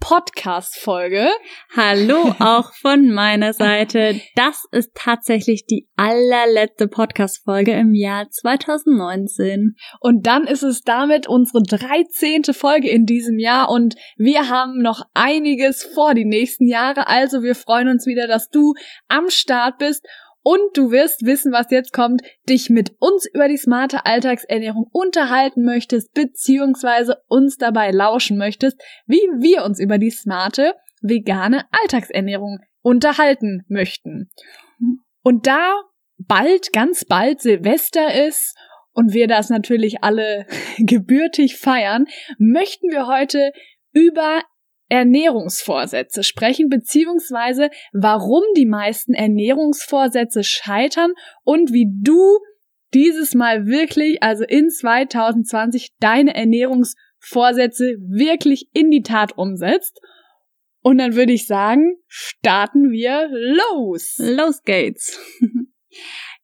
Podcast-Folge. Hallo auch von meiner Seite. Das ist tatsächlich die allerletzte Podcast-Folge im Jahr 2019. Und dann ist es damit unsere 13. Folge in diesem Jahr und wir haben noch einiges vor die nächsten Jahre. Also wir freuen uns wieder, dass du am Start bist und du wirst wissen, was jetzt kommt, dich mit uns über die smarte Alltagsernährung unterhalten möchtest, beziehungsweise uns dabei lauschen möchtest, wie wir uns über die smarte vegane Alltagsernährung unterhalten möchten. Und da bald, ganz bald Silvester ist und wir das natürlich alle gebürtig feiern, möchten wir heute über Ernährungsvorsätze sprechen, beziehungsweise warum die meisten Ernährungsvorsätze scheitern und wie du dieses Mal wirklich, also in 2020, deine Ernährungsvorsätze wirklich in die Tat umsetzt. Und dann würde ich sagen, starten wir los. Los geht's.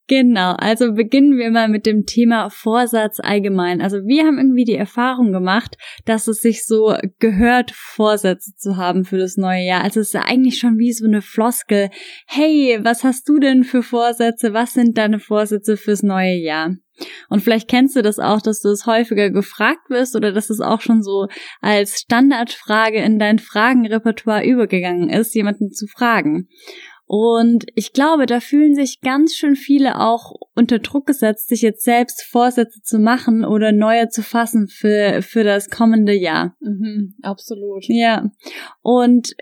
Genau, also beginnen wir mal mit dem Thema Vorsatz allgemein. Also wir haben irgendwie die Erfahrung gemacht, dass es sich so gehört, Vorsätze zu haben für das neue Jahr. Also es ist ja eigentlich schon wie so eine Floskel. Hey, was hast du denn für Vorsätze? Was sind deine Vorsätze fürs neue Jahr? Und vielleicht kennst du das auch, dass du es häufiger gefragt wirst oder dass es auch schon so als Standardfrage in dein Fragenrepertoire übergegangen ist, jemanden zu fragen. Und ich glaube, da fühlen sich ganz schön viele auch unter Druck gesetzt, sich jetzt selbst Vorsätze zu machen oder neue zu fassen für, für das kommende Jahr. Mhm, absolut. Ja. Und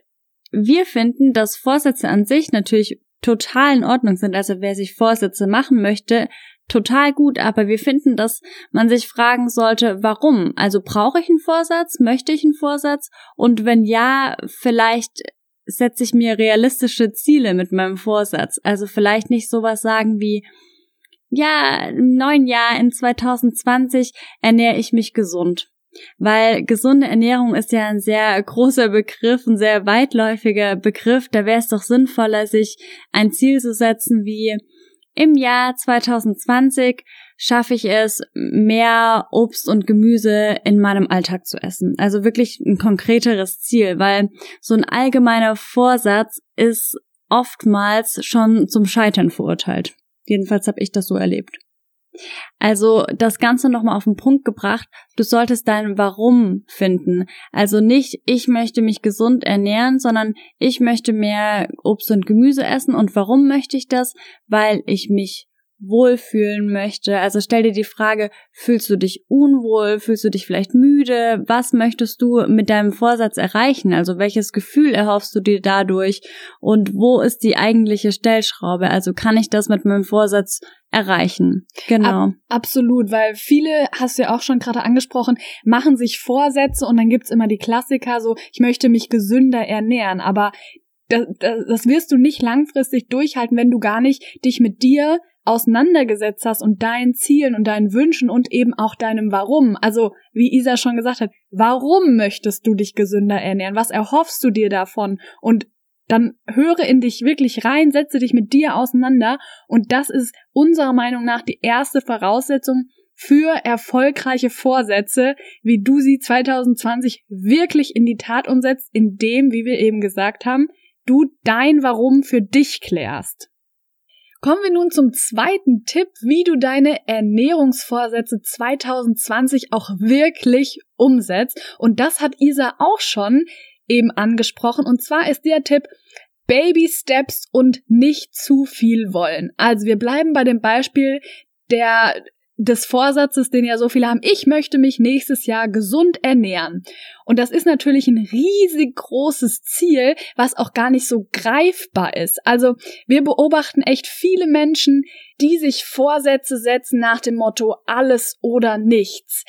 wir finden, dass Vorsätze an sich natürlich total in Ordnung sind. Also wer sich Vorsätze machen möchte, total gut, aber wir finden, dass man sich fragen sollte, warum? Also brauche ich einen Vorsatz? Möchte ich einen Vorsatz? Und wenn ja, vielleicht setze ich mir realistische Ziele mit meinem Vorsatz. Also vielleicht nicht sowas sagen wie, ja, im neuen Jahr in 2020 ernähre ich mich gesund. Weil gesunde Ernährung ist ja ein sehr großer Begriff, ein sehr weitläufiger Begriff. Da wäre es doch sinnvoller, sich ein Ziel zu setzen wie im Jahr 2020 schaffe ich es, mehr Obst und Gemüse in meinem Alltag zu essen. Also wirklich ein konkreteres Ziel, weil so ein allgemeiner Vorsatz ist oftmals schon zum Scheitern verurteilt. Jedenfalls habe ich das so erlebt. Also das Ganze nochmal auf den Punkt gebracht, du solltest dein Warum finden. Also nicht, ich möchte mich gesund ernähren, sondern ich möchte mehr Obst und Gemüse essen. Und warum möchte ich das? Weil ich mich wohlfühlen möchte. Also stell dir die Frage, fühlst du dich unwohl, fühlst du dich vielleicht müde? Was möchtest du mit deinem Vorsatz erreichen? Also welches Gefühl erhoffst du dir dadurch? Und wo ist die eigentliche Stellschraube? Also kann ich das mit meinem Vorsatz erreichen? Genau. Ab, absolut, weil viele, hast du ja auch schon gerade angesprochen, machen sich Vorsätze und dann gibt's immer die Klassiker, so ich möchte mich gesünder ernähren, aber das, das, wirst du nicht langfristig durchhalten, wenn du gar nicht dich mit dir auseinandergesetzt hast und deinen Zielen und deinen Wünschen und eben auch deinem Warum. Also, wie Isa schon gesagt hat, warum möchtest du dich gesünder ernähren? Was erhoffst du dir davon? Und dann höre in dich wirklich rein, setze dich mit dir auseinander. Und das ist unserer Meinung nach die erste Voraussetzung für erfolgreiche Vorsätze, wie du sie 2020 wirklich in die Tat umsetzt, indem, wie wir eben gesagt haben, du dein Warum für dich klärst. Kommen wir nun zum zweiten Tipp, wie du deine Ernährungsvorsätze 2020 auch wirklich umsetzt. Und das hat Isa auch schon eben angesprochen. Und zwar ist der Tipp, Baby Steps und nicht zu viel wollen. Also wir bleiben bei dem Beispiel der des Vorsatzes, den ja so viele haben, ich möchte mich nächstes Jahr gesund ernähren. Und das ist natürlich ein riesig großes Ziel, was auch gar nicht so greifbar ist. Also wir beobachten echt viele Menschen, die sich Vorsätze setzen nach dem Motto alles oder nichts.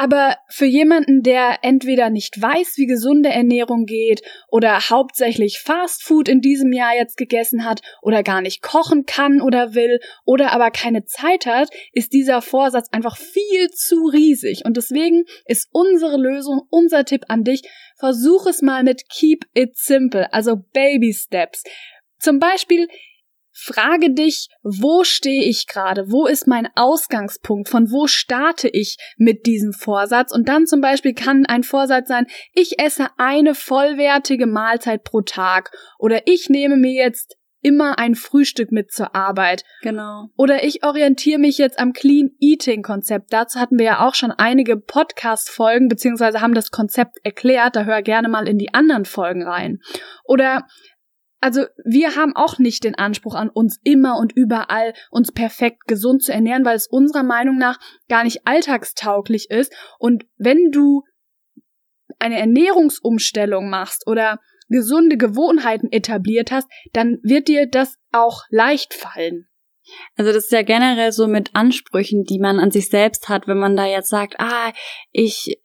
Aber für jemanden, der entweder nicht weiß, wie gesunde Ernährung geht oder hauptsächlich Fast Food in diesem Jahr jetzt gegessen hat oder gar nicht kochen kann oder will oder aber keine Zeit hat, ist dieser Vorsatz einfach viel zu riesig. Und deswegen ist unsere Lösung, unser Tipp an dich, versuch es mal mit Keep It Simple, also Baby Steps. Zum Beispiel Frage dich, wo stehe ich gerade? Wo ist mein Ausgangspunkt? Von wo starte ich mit diesem Vorsatz? Und dann zum Beispiel kann ein Vorsatz sein, ich esse eine vollwertige Mahlzeit pro Tag oder ich nehme mir jetzt immer ein Frühstück mit zur Arbeit. Genau. Oder ich orientiere mich jetzt am Clean Eating Konzept. Dazu hatten wir ja auch schon einige Podcast Folgen beziehungsweise haben das Konzept erklärt. Da hör gerne mal in die anderen Folgen rein. Oder also wir haben auch nicht den Anspruch an uns immer und überall uns perfekt gesund zu ernähren, weil es unserer Meinung nach gar nicht alltagstauglich ist. Und wenn du eine Ernährungsumstellung machst oder gesunde Gewohnheiten etabliert hast, dann wird dir das auch leicht fallen. Also das ist ja generell so mit Ansprüchen, die man an sich selbst hat, wenn man da jetzt sagt, ah, ich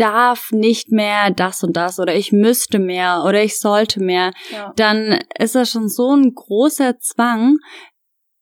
darf nicht mehr das und das oder ich müsste mehr oder ich sollte mehr, ja. dann ist das schon so ein großer Zwang,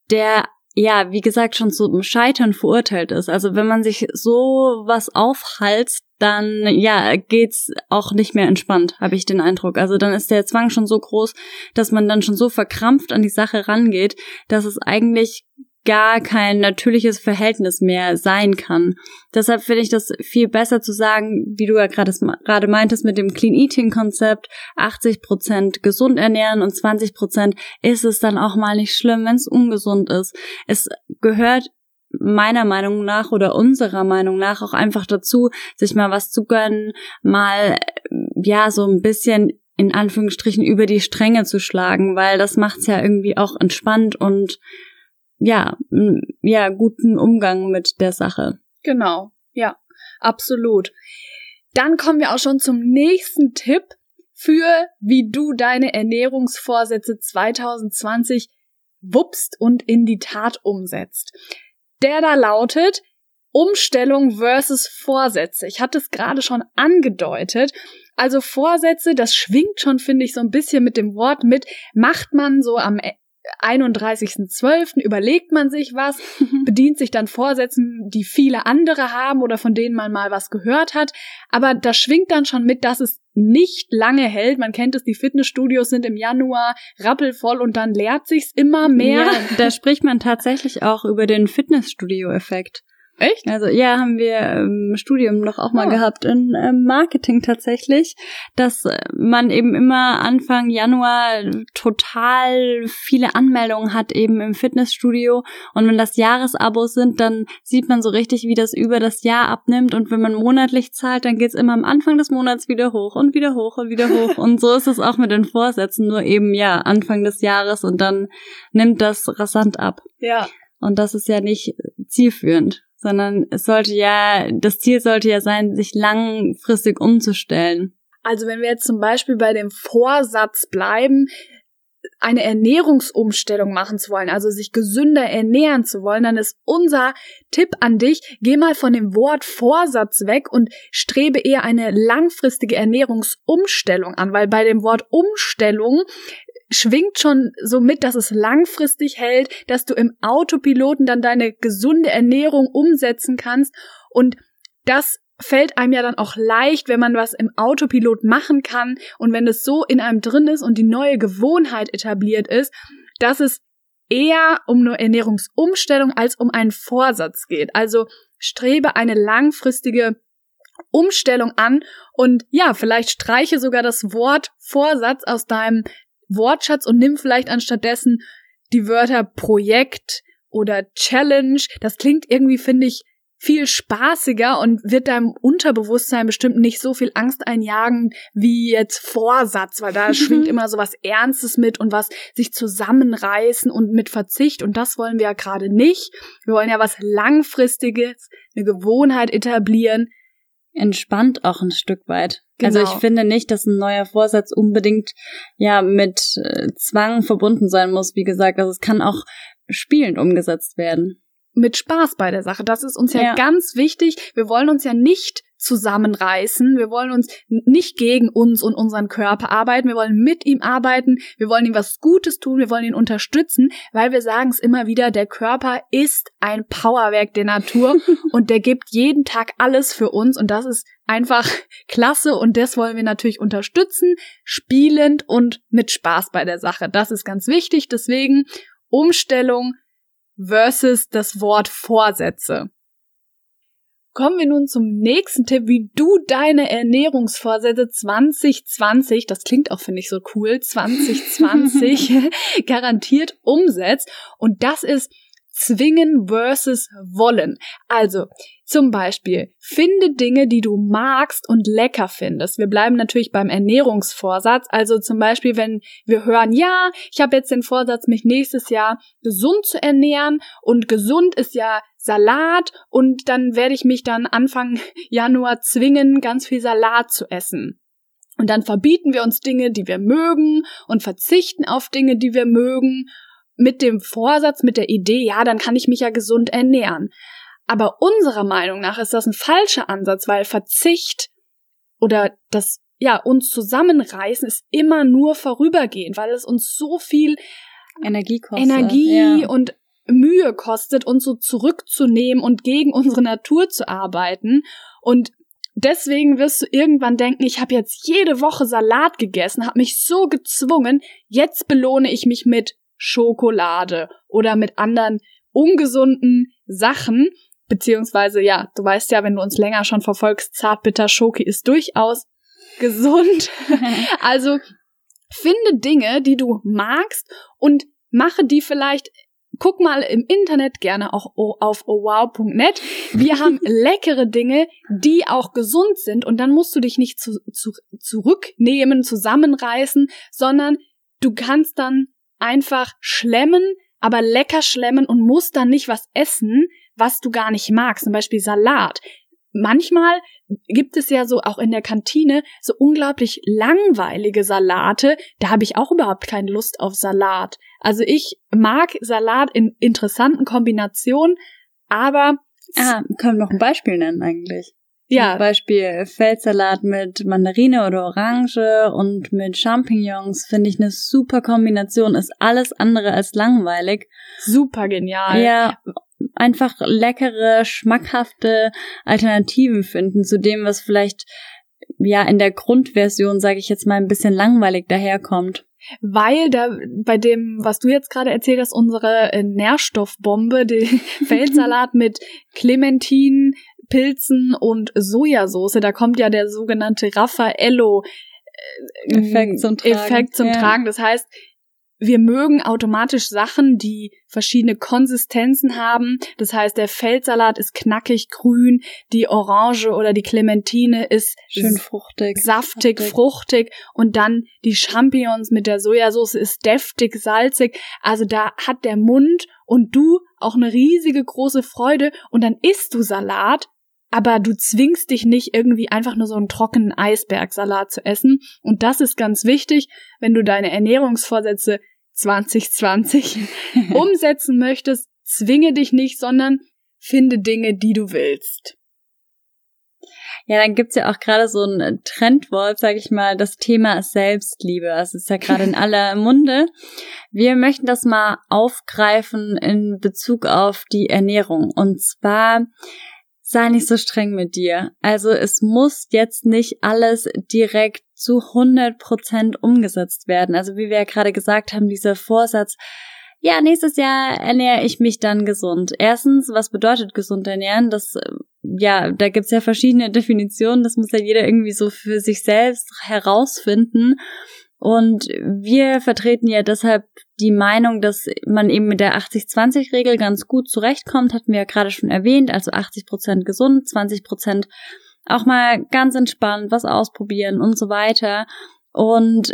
der ja, wie gesagt, schon zum Scheitern verurteilt ist. Also wenn man sich so was aufhalst, dann ja, geht's auch nicht mehr entspannt, habe ich den Eindruck. Also dann ist der Zwang schon so groß, dass man dann schon so verkrampft an die Sache rangeht, dass es eigentlich gar kein natürliches Verhältnis mehr sein kann. Deshalb finde ich das viel besser zu sagen, wie du ja gerade meintest mit dem Clean Eating Konzept, 80 Prozent gesund ernähren und 20 Prozent ist es dann auch mal nicht schlimm, wenn es ungesund ist. Es gehört meiner Meinung nach oder unserer Meinung nach auch einfach dazu, sich mal was zu gönnen, mal ja so ein bisschen in Anführungsstrichen über die Stränge zu schlagen, weil das macht's ja irgendwie auch entspannt und ja, ja, guten Umgang mit der Sache. Genau, ja, absolut. Dann kommen wir auch schon zum nächsten Tipp für, wie du deine Ernährungsvorsätze 2020 wuppst und in die Tat umsetzt. Der da lautet Umstellung versus Vorsätze. Ich hatte es gerade schon angedeutet. Also Vorsätze, das schwingt schon, finde ich, so ein bisschen mit dem Wort mit, macht man so am 31.12. überlegt man sich was, bedient sich dann Vorsätzen, die viele andere haben oder von denen man mal was gehört hat. Aber da schwingt dann schon mit, dass es nicht lange hält. Man kennt es, die Fitnessstudios sind im Januar rappelvoll und dann leert sich's immer mehr. Ja, da spricht man tatsächlich auch über den Fitnessstudio-Effekt. Echt? Also ja, haben wir im Studium noch auch mal oh. gehabt in ähm, Marketing tatsächlich, dass man eben immer Anfang Januar total viele Anmeldungen hat eben im Fitnessstudio und wenn das Jahresabos sind, dann sieht man so richtig, wie das über das Jahr abnimmt und wenn man monatlich zahlt, dann geht's immer am Anfang des Monats wieder hoch und wieder hoch und wieder hoch und so ist es auch mit den Vorsätzen, nur eben ja Anfang des Jahres und dann nimmt das rasant ab. Ja. Und das ist ja nicht zielführend sondern es sollte ja, das Ziel sollte ja sein, sich langfristig umzustellen. Also wenn wir jetzt zum Beispiel bei dem Vorsatz bleiben, eine Ernährungsumstellung machen zu wollen, also sich gesünder ernähren zu wollen, dann ist unser Tipp an dich, geh mal von dem Wort Vorsatz weg und strebe eher eine langfristige Ernährungsumstellung an, weil bei dem Wort Umstellung schwingt schon so mit, dass es langfristig hält, dass du im Autopiloten dann deine gesunde Ernährung umsetzen kannst und das fällt einem ja dann auch leicht, wenn man was im Autopilot machen kann und wenn es so in einem drin ist und die neue Gewohnheit etabliert ist, dass es eher um eine Ernährungsumstellung als um einen Vorsatz geht. Also strebe eine langfristige Umstellung an und ja, vielleicht streiche sogar das Wort Vorsatz aus deinem Wortschatz und nimm vielleicht anstattdessen die Wörter Projekt oder Challenge. Das klingt irgendwie, finde ich, viel spaßiger und wird deinem Unterbewusstsein bestimmt nicht so viel Angst einjagen wie jetzt Vorsatz, weil da schwingt immer so was Ernstes mit und was sich zusammenreißen und mit Verzicht und das wollen wir ja gerade nicht. Wir wollen ja was Langfristiges, eine Gewohnheit etablieren, entspannt auch ein Stück weit. Also genau. Also ich finde nicht, dass ein neuer Vorsatz unbedingt ja mit äh, Zwang verbunden sein muss. Wie gesagt, also es kann auch spielend umgesetzt werden. mit Spaß bei der Sache. Das ist uns ja, Ja. ganz wichtig. Wir wollen uns ja nicht zusammenreißen. Wir wollen uns nicht gegen uns und unseren Körper arbeiten. Wir wollen mit ihm arbeiten. Wir wollen ihm was Gutes tun. Wir wollen ihn unterstützen, weil wir sagen es immer wieder, der Körper ist ein Powerwerk der Natur und der gibt jeden Tag alles für uns und das ist einfach klasse und das wollen wir natürlich unterstützen, spielend und mit Spaß bei der Sache. Das ist ganz wichtig. Deswegen Umstellung versus das Wort Vorsätze. Kommen wir nun zum nächsten Tipp, wie du deine Ernährungsvorsätze 2020, das klingt auch, finde ich, so cool, 2020 garantiert umsetzt. Und das ist zwingen versus wollen. Also, zum Beispiel, finde Dinge, die du magst und lecker findest. Wir bleiben natürlich beim Ernährungsvorsatz. Also zum Beispiel, wenn wir hören, ja, ich habe jetzt den Vorsatz, mich nächstes Jahr gesund zu ernähren und gesund ist ja Salat und dann werde ich mich dann Anfang Januar zwingen, ganz viel Salat zu essen. Und dann verbieten wir uns Dinge, die wir mögen und verzichten auf Dinge, die wir mögen, mit dem Vorsatz, mit der Idee, ja, dann kann ich mich ja gesund ernähren. Aber unserer Meinung nach ist das ein falscher Ansatz, weil Verzicht oder das, ja, uns zusammenreißen ist immer nur vorübergehend, weil es uns so viel Energie kostet. Energie ja. und Mühe kostet, uns so zurückzunehmen und gegen unsere Natur zu arbeiten. Und deswegen wirst du irgendwann denken, ich habe jetzt jede Woche Salat gegessen, habe mich so gezwungen, jetzt belohne ich mich mit Schokolade oder mit anderen ungesunden Sachen. Beziehungsweise, ja, du weißt ja, wenn du uns länger schon verfolgst, Zartbitter Schoki ist durchaus gesund. Also finde Dinge, die du magst und mache die vielleicht Guck mal im Internet, gerne auch auf owow.net. Wir haben leckere Dinge, die auch gesund sind und dann musst du dich nicht zu, zu, zurücknehmen, zusammenreißen, sondern du kannst dann einfach schlemmen, aber lecker schlemmen und musst dann nicht was essen, was du gar nicht magst, zum Beispiel Salat. Manchmal gibt es ja so auch in der Kantine so unglaublich langweilige Salate, da habe ich auch überhaupt keine Lust auf Salat. Also ich mag Salat in interessanten Kombinationen, aber Ah, können wir noch ein Beispiel nennen eigentlich. ja, Zum Beispiel Feldsalat mit Mandarine oder Orange und mit Champignons finde ich eine super Kombination. Ist alles andere als langweilig. super genial. Ja, einfach leckere, schmackhafte Alternativen finden zu dem, was vielleicht ja in der Grundversion, sage ich jetzt mal, ein bisschen langweilig daherkommt. Weil da bei dem, was du jetzt gerade erzählt hast, unsere äh, Nährstoffbombe, den Feldsalat mit Clementinen, Pilzen und Sojasauce, da kommt ja der sogenannte Raffaello äh, Effekt zum Tragen. Effekt zum Ja. Tragen. Das heißt, wir mögen automatisch Sachen, die verschiedene Konsistenzen haben. Das heißt, der Feldsalat ist knackig grün, die Orange oder die Clementine ist Schön fruchtig. saftig, Saftig. fruchtig und dann die Champignons mit der Sojasauce ist deftig, salzig. Also da hat der Mund und du auch eine riesige große Freude und dann isst du Salat, aber du zwingst dich nicht irgendwie einfach nur so einen trockenen Eisbergsalat zu essen und das ist ganz wichtig, wenn du deine Ernährungsvorsätze 2020 umsetzen möchtest, zwinge dich nicht, sondern finde Dinge, die du willst. Ja, dann gibt's ja auch gerade so ein Trendwort, sag ich mal, das Thema Selbstliebe. Das ist ja gerade in aller Munde. Wir möchten das mal aufgreifen in Bezug auf die Ernährung. Und zwar sei nicht so streng mit dir. Also es muss jetzt nicht alles direkt zu 100 Prozent umgesetzt werden. Also wie wir ja gerade gesagt haben, dieser Vorsatz, ja, nächstes Jahr ernähre ich mich dann gesund. Erstens, was bedeutet gesund ernähren? Das, äh, ja, da gibt's ja verschiedene Definitionen. Das muss ja jeder irgendwie so für sich selbst herausfinden. Und wir vertreten ja deshalb die Meinung, dass man eben mit der 80-20-Regel ganz gut zurechtkommt, hatten wir ja gerade schon erwähnt. Also 80 Prozent gesund, 20 Prozent auch mal ganz entspannt was ausprobieren und so weiter. Und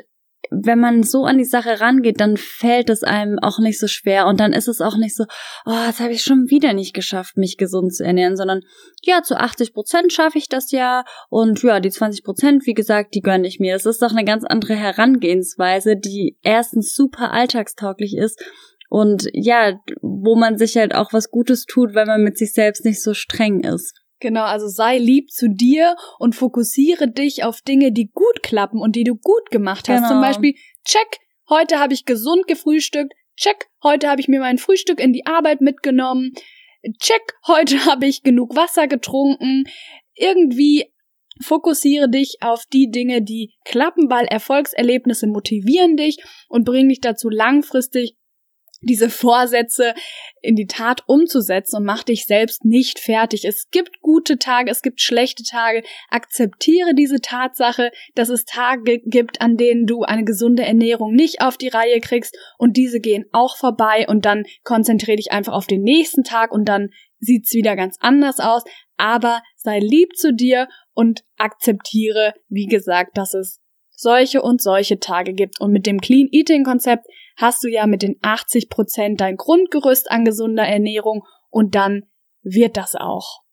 wenn man so an die Sache rangeht, dann fällt es einem auch nicht so schwer und dann ist es auch nicht so, oh, jetzt habe ich schon wieder nicht geschafft, mich gesund zu ernähren, sondern ja, zu 80 Prozent schaffe ich das ja und ja, die 20 Prozent, wie gesagt, die gönne ich mir. Das ist doch eine ganz andere Herangehensweise, die erstens super alltagstauglich ist Und ja, wo man sich halt auch was Gutes tut, weil man mit sich selbst nicht so streng ist. Genau, also sei lieb zu dir und fokussiere dich auf Dinge, die gut klappen und die du gut gemacht hast. Genau. Zum Beispiel, check, heute habe ich gesund gefrühstückt, check, heute habe ich mir mein Frühstück in die Arbeit mitgenommen, check, heute habe ich genug Wasser getrunken. Irgendwie fokussiere dich auf die Dinge, die klappen, weil Erfolgserlebnisse motivieren dich und bringen dich dazu langfristig diese Vorsätze in die Tat umzusetzen und mach dich selbst nicht fertig. Es gibt gute Tage, es gibt schlechte Tage. Akzeptiere diese Tatsache, dass es Tage gibt, an denen du eine gesunde Ernährung nicht auf die Reihe kriegst und diese gehen auch vorbei und dann konzentriere dich einfach auf den nächsten Tag und dann sieht's wieder ganz anders aus. Aber sei lieb zu dir und akzeptiere, wie gesagt, dass es solche und solche Tage gibt. Und mit dem Clean Eating Konzept hast du ja mit den 80 Prozent dein Grundgerüst an gesunder Ernährung und dann wird das auch.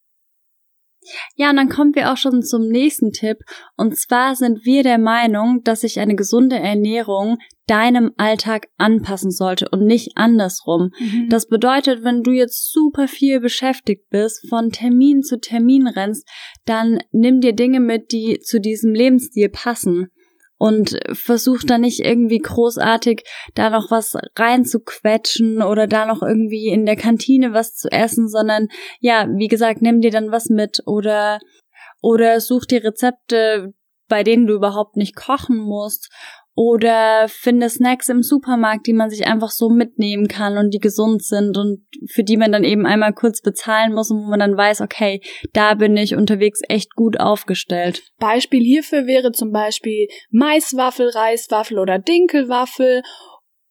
Ja, und dann kommen wir auch schon zum nächsten Tipp. Und zwar sind wir der Meinung, dass sich eine gesunde Ernährung deinem Alltag anpassen sollte und nicht andersrum. Mhm. Das bedeutet, wenn du jetzt super viel beschäftigt bist, von Termin zu Termin rennst, dann nimm dir Dinge mit, die zu diesem Lebensstil passen und versuch da nicht irgendwie großartig da noch was reinzuquetschen oder da noch irgendwie in der Kantine was zu essen, sondern ja, wie gesagt, nimm dir dann was mit oder oder such dir Rezepte, bei denen du überhaupt nicht kochen musst oder finde Snacks im Supermarkt, die man sich einfach so mitnehmen kann und die gesund sind und für die man dann eben einmal kurz bezahlen muss und wo man dann weiß, okay, da bin ich unterwegs echt gut aufgestellt. Beispiel hierfür wäre zum Beispiel Maiswaffel, Reiswaffel oder Dinkelwaffel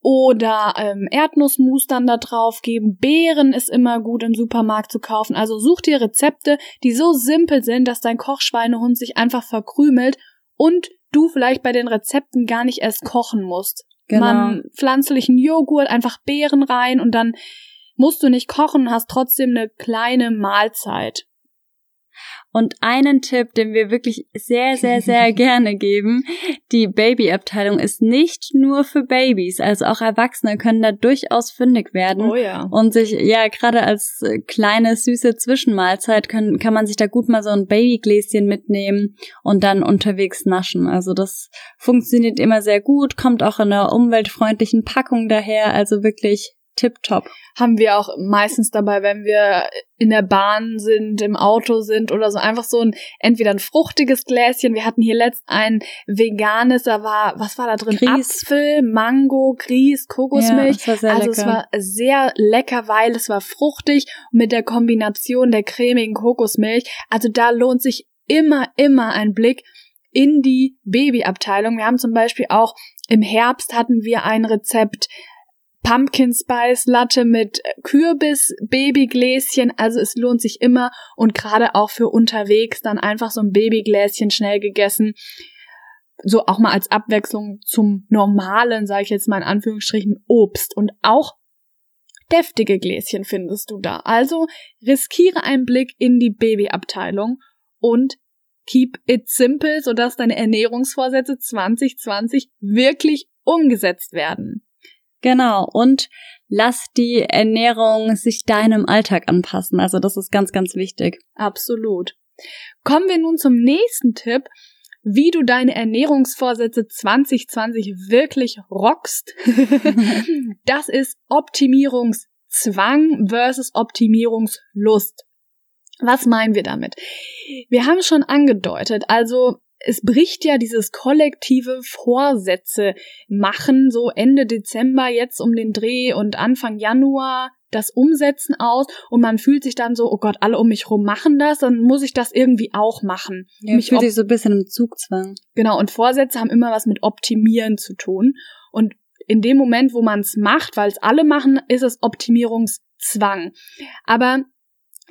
oder ähm, Erdnussmus dann da drauf geben. Beeren ist immer gut im Supermarkt zu kaufen. Also such dir Rezepte, die so simpel sind, dass dein Kochschweinehund sich einfach verkrümelt und du vielleicht bei den Rezepten gar nicht erst kochen musst. Genau. Man pflanzlichen Joghurt, einfach Beeren rein und dann musst du nicht kochen, hast trotzdem eine kleine Mahlzeit. Und einen Tipp, den wir wirklich sehr, sehr, sehr gerne geben, die Babyabteilung ist nicht nur für Babys, also auch Erwachsene können da durchaus fündig werden. Oh ja. Und sich, ja, gerade als äh, kleine, süße Zwischenmahlzeit können, kann man sich da gut mal so ein Babygläschen mitnehmen und dann unterwegs naschen. Also das funktioniert immer sehr gut, kommt auch in einer umweltfreundlichen Packung daher, also wirklich tipptopp. haben wir auch meistens dabei, wenn wir in der Bahn sind, im Auto sind oder so einfach so ein entweder ein fruchtiges Gläschen. Wir hatten hier letzt ein veganes, da war was war da drin? Grieß. Apfel, Mango, Grieß, Kokosmilch. Ja, das war sehr also es lecker. war sehr lecker, weil es war fruchtig mit der Kombination der cremigen Kokosmilch. Also da lohnt sich immer, immer ein Blick in die Babyabteilung. Wir haben zum Beispiel auch im Herbst hatten wir ein Rezept Pumpkin Spice Latte mit Kürbis Babygläschen, also es lohnt sich immer und gerade auch für unterwegs dann einfach so ein Babygläschen schnell gegessen. So auch mal als Abwechslung zum normalen, sage ich jetzt mal in Anführungsstrichen, Obst und auch deftige Gläschen findest du da. Also riskiere einen Blick in die Babyabteilung und keep it simple, sodass deine Ernährungsvorsätze 2020 wirklich umgesetzt werden. Genau. Und lass die Ernährung sich deinem Alltag anpassen. Also das ist ganz, ganz wichtig. Absolut. Kommen wir nun zum nächsten Tipp, wie du deine Ernährungsvorsätze 2020 wirklich rockst. das ist Optimierungszwang versus Optimierungslust. Was meinen wir damit? Wir haben schon angedeutet, also es bricht ja dieses kollektive Vorsätze machen, so Ende Dezember jetzt um den Dreh und Anfang Januar das Umsetzen aus und man fühlt sich dann so, oh Gott, alle um mich rum machen das, dann muss ich das irgendwie auch machen. Ja, Mich fühlt sich so ein bisschen im Zugzwang. Genau, und Vorsätze haben immer was mit Optimieren zu tun. Und in dem Moment, wo man es macht, weil es alle machen, ist es Optimierungszwang. Aber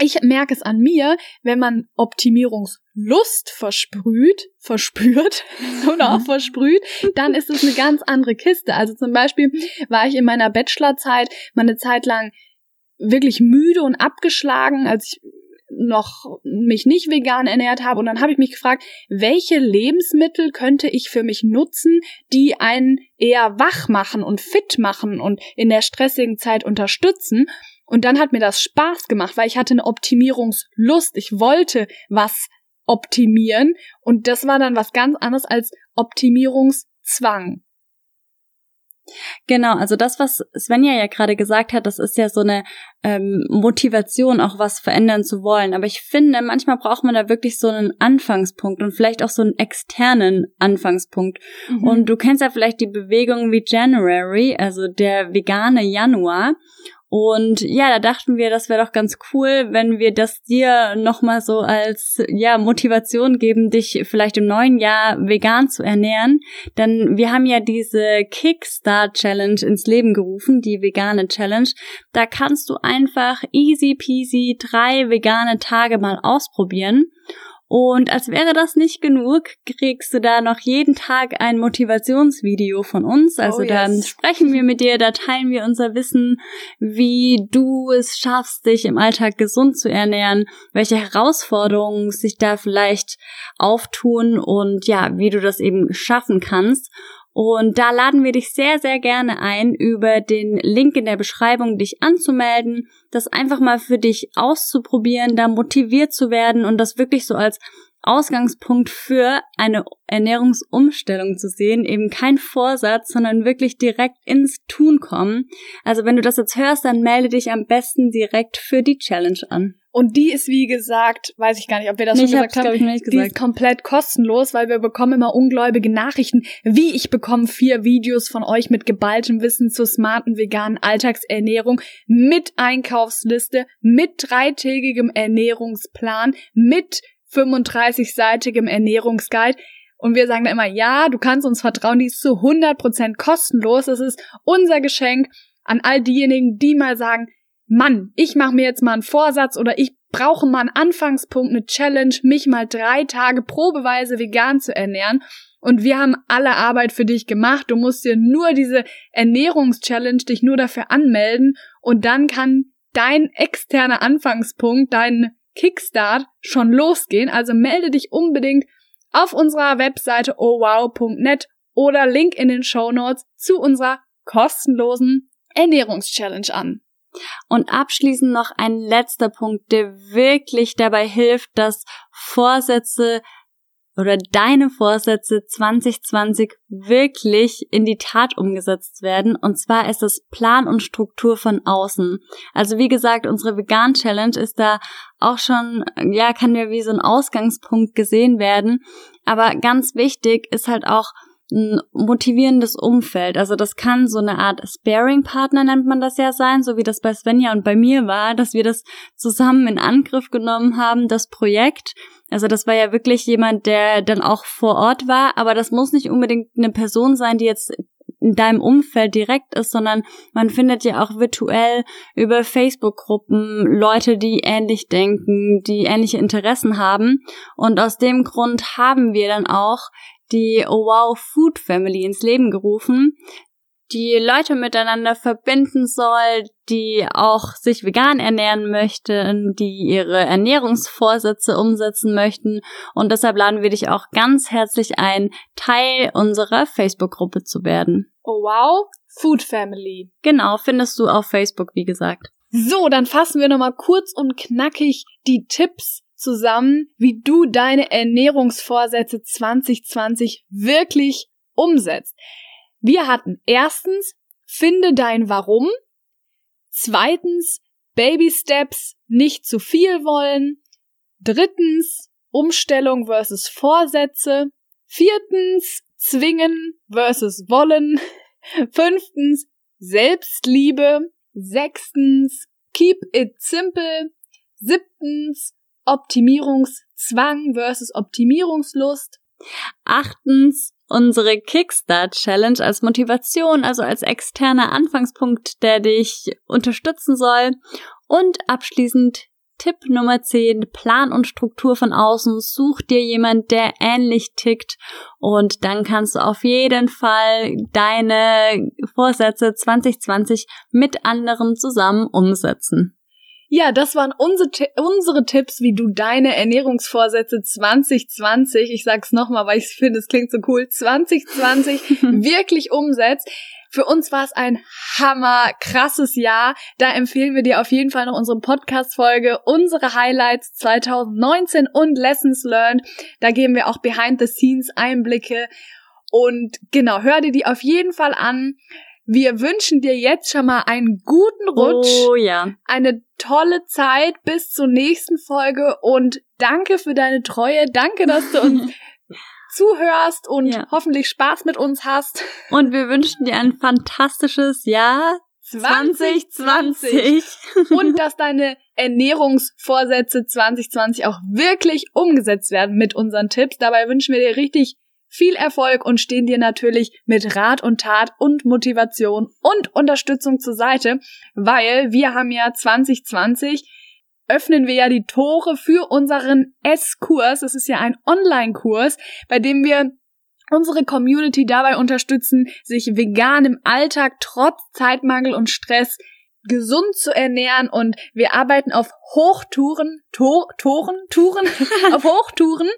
ich merke es an mir, wenn man Optimierungslust versprüht, verspürt oder auch versprüht, dann ist es eine ganz andere Kiste. Also zum Beispiel war ich in meiner Bachelorzeit mal eine Zeit lang wirklich müde und abgeschlagen, als ich noch mich nicht vegan ernährt habe und dann habe ich mich gefragt, welche Lebensmittel könnte ich für mich nutzen, die einen eher wach machen und fit machen und in der stressigen Zeit unterstützen. Und dann hat mir das Spaß gemacht, weil ich hatte eine Optimierungslust. Ich wollte was optimieren und das war dann was ganz anderes als Optimierungszwang. Genau, also das, was Svenja ja gerade gesagt hat, das ist ja so eine ähm, Motivation, auch was verändern zu wollen. Aber ich finde, manchmal braucht man da wirklich so einen Anfangspunkt und vielleicht auch so einen externen Anfangspunkt. Mhm. Und du kennst ja vielleicht die Bewegung wie January, also der vegane Januar. Und ja, da dachten wir, das wäre doch ganz cool, wenn wir das dir nochmal so als ja Motivation geben, dich vielleicht im neuen Jahr vegan zu ernähren. Denn wir haben ja diese Kickstart Challenge ins Leben gerufen, die vegane Challenge. Da kannst du einfach easy peasy drei vegane Tage mal ausprobieren. Und als wäre das nicht genug, kriegst du da noch jeden Tag ein Motivationsvideo von uns. Also oh, yes. dann sprechen wir mit dir, da teilen wir unser Wissen, wie du es schaffst, dich im Alltag gesund zu ernähren, welche Herausforderungen sich da vielleicht auftun und ja, wie du das eben schaffen kannst. Und da laden wir dich sehr, sehr gerne ein, über den Link in der Beschreibung dich anzumelden, das einfach mal für dich auszuprobieren, da motiviert zu werden und das wirklich so als Ausgangspunkt für eine Ernährungsumstellung zu sehen, eben kein Vorsatz, sondern wirklich direkt ins Tun kommen. Also wenn du das jetzt hörst, dann melde dich am besten direkt für die Challenge an. Und die ist, wie gesagt, weiß ich gar nicht, ob wir das nee, schon gesagt haben, ich, nicht gesagt. die ist komplett kostenlos, weil wir bekommen immer ungläubige Nachrichten, wie ich bekomme vier Videos von euch mit geballtem Wissen zur smarten veganen Alltagsernährung, mit Einkaufsliste, mit dreitägigem Ernährungsplan, mit 35-seitigem Ernährungsguide. Und wir sagen da immer, ja, du kannst uns vertrauen, die ist zu 100% kostenlos. Es ist unser Geschenk an all diejenigen, die mal sagen, Mann, ich mache mir jetzt mal einen Vorsatz oder ich brauche mal einen Anfangspunkt, eine Challenge, mich mal drei Tage probeweise vegan zu ernähren. Und wir haben alle Arbeit für dich gemacht. Du musst dir nur diese Ernährungschallenge dich nur dafür anmelden und dann kann dein externer Anfangspunkt, dein Kickstart schon losgehen. Also melde dich unbedingt auf unserer Webseite ohwow.net oder Link in den Show Notes zu unserer kostenlosen Ernährungschallenge an. Und abschließend noch ein letzter Punkt, der wirklich dabei hilft, dass Vorsätze oder deine Vorsätze 2020 wirklich in die Tat umgesetzt werden. Und zwar ist es Plan und Struktur von außen. Also wie gesagt, unsere Vegan Challenge ist da auch schon, ja, kann ja wie so ein Ausgangspunkt gesehen werden. Aber ganz wichtig ist halt auch, ein motivierendes Umfeld. Also das kann so eine Art Sparing-Partner nennt man das ja sein, so wie das bei Svenja und bei mir war, dass wir das zusammen in Angriff genommen haben, das Projekt. Also das war ja wirklich jemand, der dann auch vor Ort war, aber das muss nicht unbedingt eine Person sein, die jetzt in deinem Umfeld direkt ist, sondern man findet ja auch virtuell über Facebook-Gruppen Leute, die ähnlich denken, die ähnliche Interessen haben. Und aus dem Grund haben wir dann auch die Oh Wow Food Family ins Leben gerufen, die Leute miteinander verbinden soll, die auch sich vegan ernähren möchten, die ihre Ernährungsvorsätze umsetzen möchten. Und deshalb laden wir dich auch ganz herzlich ein, Teil unserer Facebook-Gruppe zu werden. Oh wow, Food Family. Genau, findest du auf Facebook, wie gesagt. So, dann fassen wir nochmal kurz und knackig die Tipps zusammen, wie du deine Ernährungsvorsätze 2020 wirklich umsetzt. Wir hatten erstens, finde dein Warum. Zweitens, Baby Steps, nicht zu viel wollen. Drittens, Umstellung versus Vorsätze. Viertens, zwingen versus wollen. Fünftens, Selbstliebe. Sechstens, keep it simple. Siebtens, Optimierungszwang versus Optimierungslust. Achtens, unsere Kickstart Challenge als Motivation, also als externer Anfangspunkt, der dich unterstützen soll. Und abschließend Tipp Nummer 10, Plan und Struktur von außen. Such dir jemand, der ähnlich tickt und dann kannst du auf jeden Fall deine Vorsätze 2020 mit anderen zusammen umsetzen. Ja, das waren unsere, unsere Tipps, wie du deine Ernährungsvorsätze 2020, ich sag's nochmal, weil ich finde, es klingt so cool, 2020 wirklich umsetzt. Für uns war es ein hammer krasses Jahr. Da empfehlen wir dir auf jeden Fall noch unsere Podcast-Folge, unsere Highlights 2019 und Lessons Learned. Da geben wir auch Behind the Scenes Einblicke. Und genau, hör dir die auf jeden Fall an. Wir wünschen dir jetzt schon mal einen guten Rutsch. Oh ja. Eine tolle Zeit bis zur nächsten Folge und danke für deine Treue. Danke, dass du uns zuhörst und ja. hoffentlich Spaß mit uns hast. Und wir wünschen dir ein fantastisches Jahr 2020. und dass deine Ernährungsvorsätze 2020 auch wirklich umgesetzt werden mit unseren Tipps. Dabei wünschen wir dir richtig viel Erfolg und stehen dir natürlich mit Rat und Tat und Motivation und Unterstützung zur Seite, weil wir haben ja 2020 öffnen wir ja die Tore für unseren S-Kurs. Das ist ja ein Online-Kurs, bei dem wir unsere Community dabei unterstützen, sich vegan im Alltag trotz Zeitmangel und Stress gesund zu ernähren und wir arbeiten auf Hochtouren, Tor, Toren, Touren, auf Hochtouren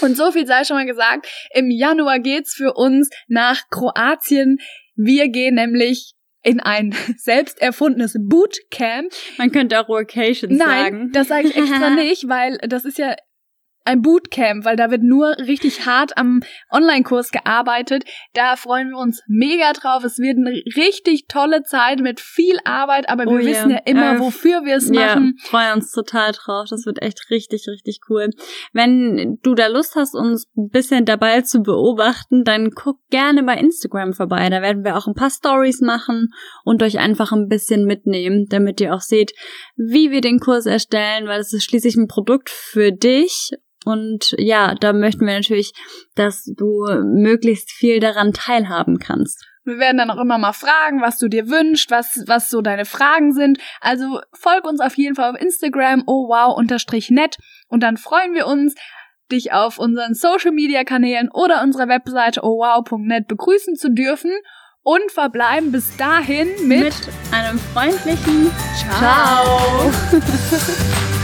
und so viel sei schon mal gesagt. Im Januar geht's für uns nach Kroatien. Wir gehen nämlich in ein selbst erfundenes Bootcamp. Man könnte auch Workation sagen. Nein, das sage ich extra nicht, weil das ist ja ein Bootcamp, weil da wird nur richtig hart am Online-Kurs gearbeitet. Da freuen wir uns mega drauf. Es wird eine richtig tolle Zeit mit viel Arbeit, aber wir oh wissen ja immer, äh, wofür wir es machen. Ja, freuen uns total drauf. Das wird echt richtig, richtig cool. Wenn du da Lust hast, uns ein bisschen dabei zu beobachten, dann guck gerne bei Instagram vorbei. Da werden wir auch ein paar Stories machen und euch einfach ein bisschen mitnehmen, damit ihr auch seht, wie wir den Kurs erstellen, weil es ist schließlich ein Produkt für dich und ja, da möchten wir natürlich, dass du möglichst viel daran teilhaben kannst. Wir werden dann auch immer mal fragen, was du dir wünschst, was, was so deine Fragen sind. Also folg uns auf jeden Fall auf Instagram, oh wow, unterstrich nett. Und dann freuen wir uns, dich auf unseren Social Media Kanälen oder unserer Webseite ohwow.net begrüßen zu dürfen und verbleiben bis dahin mit, mit einem freundlichen Ciao. Ciao.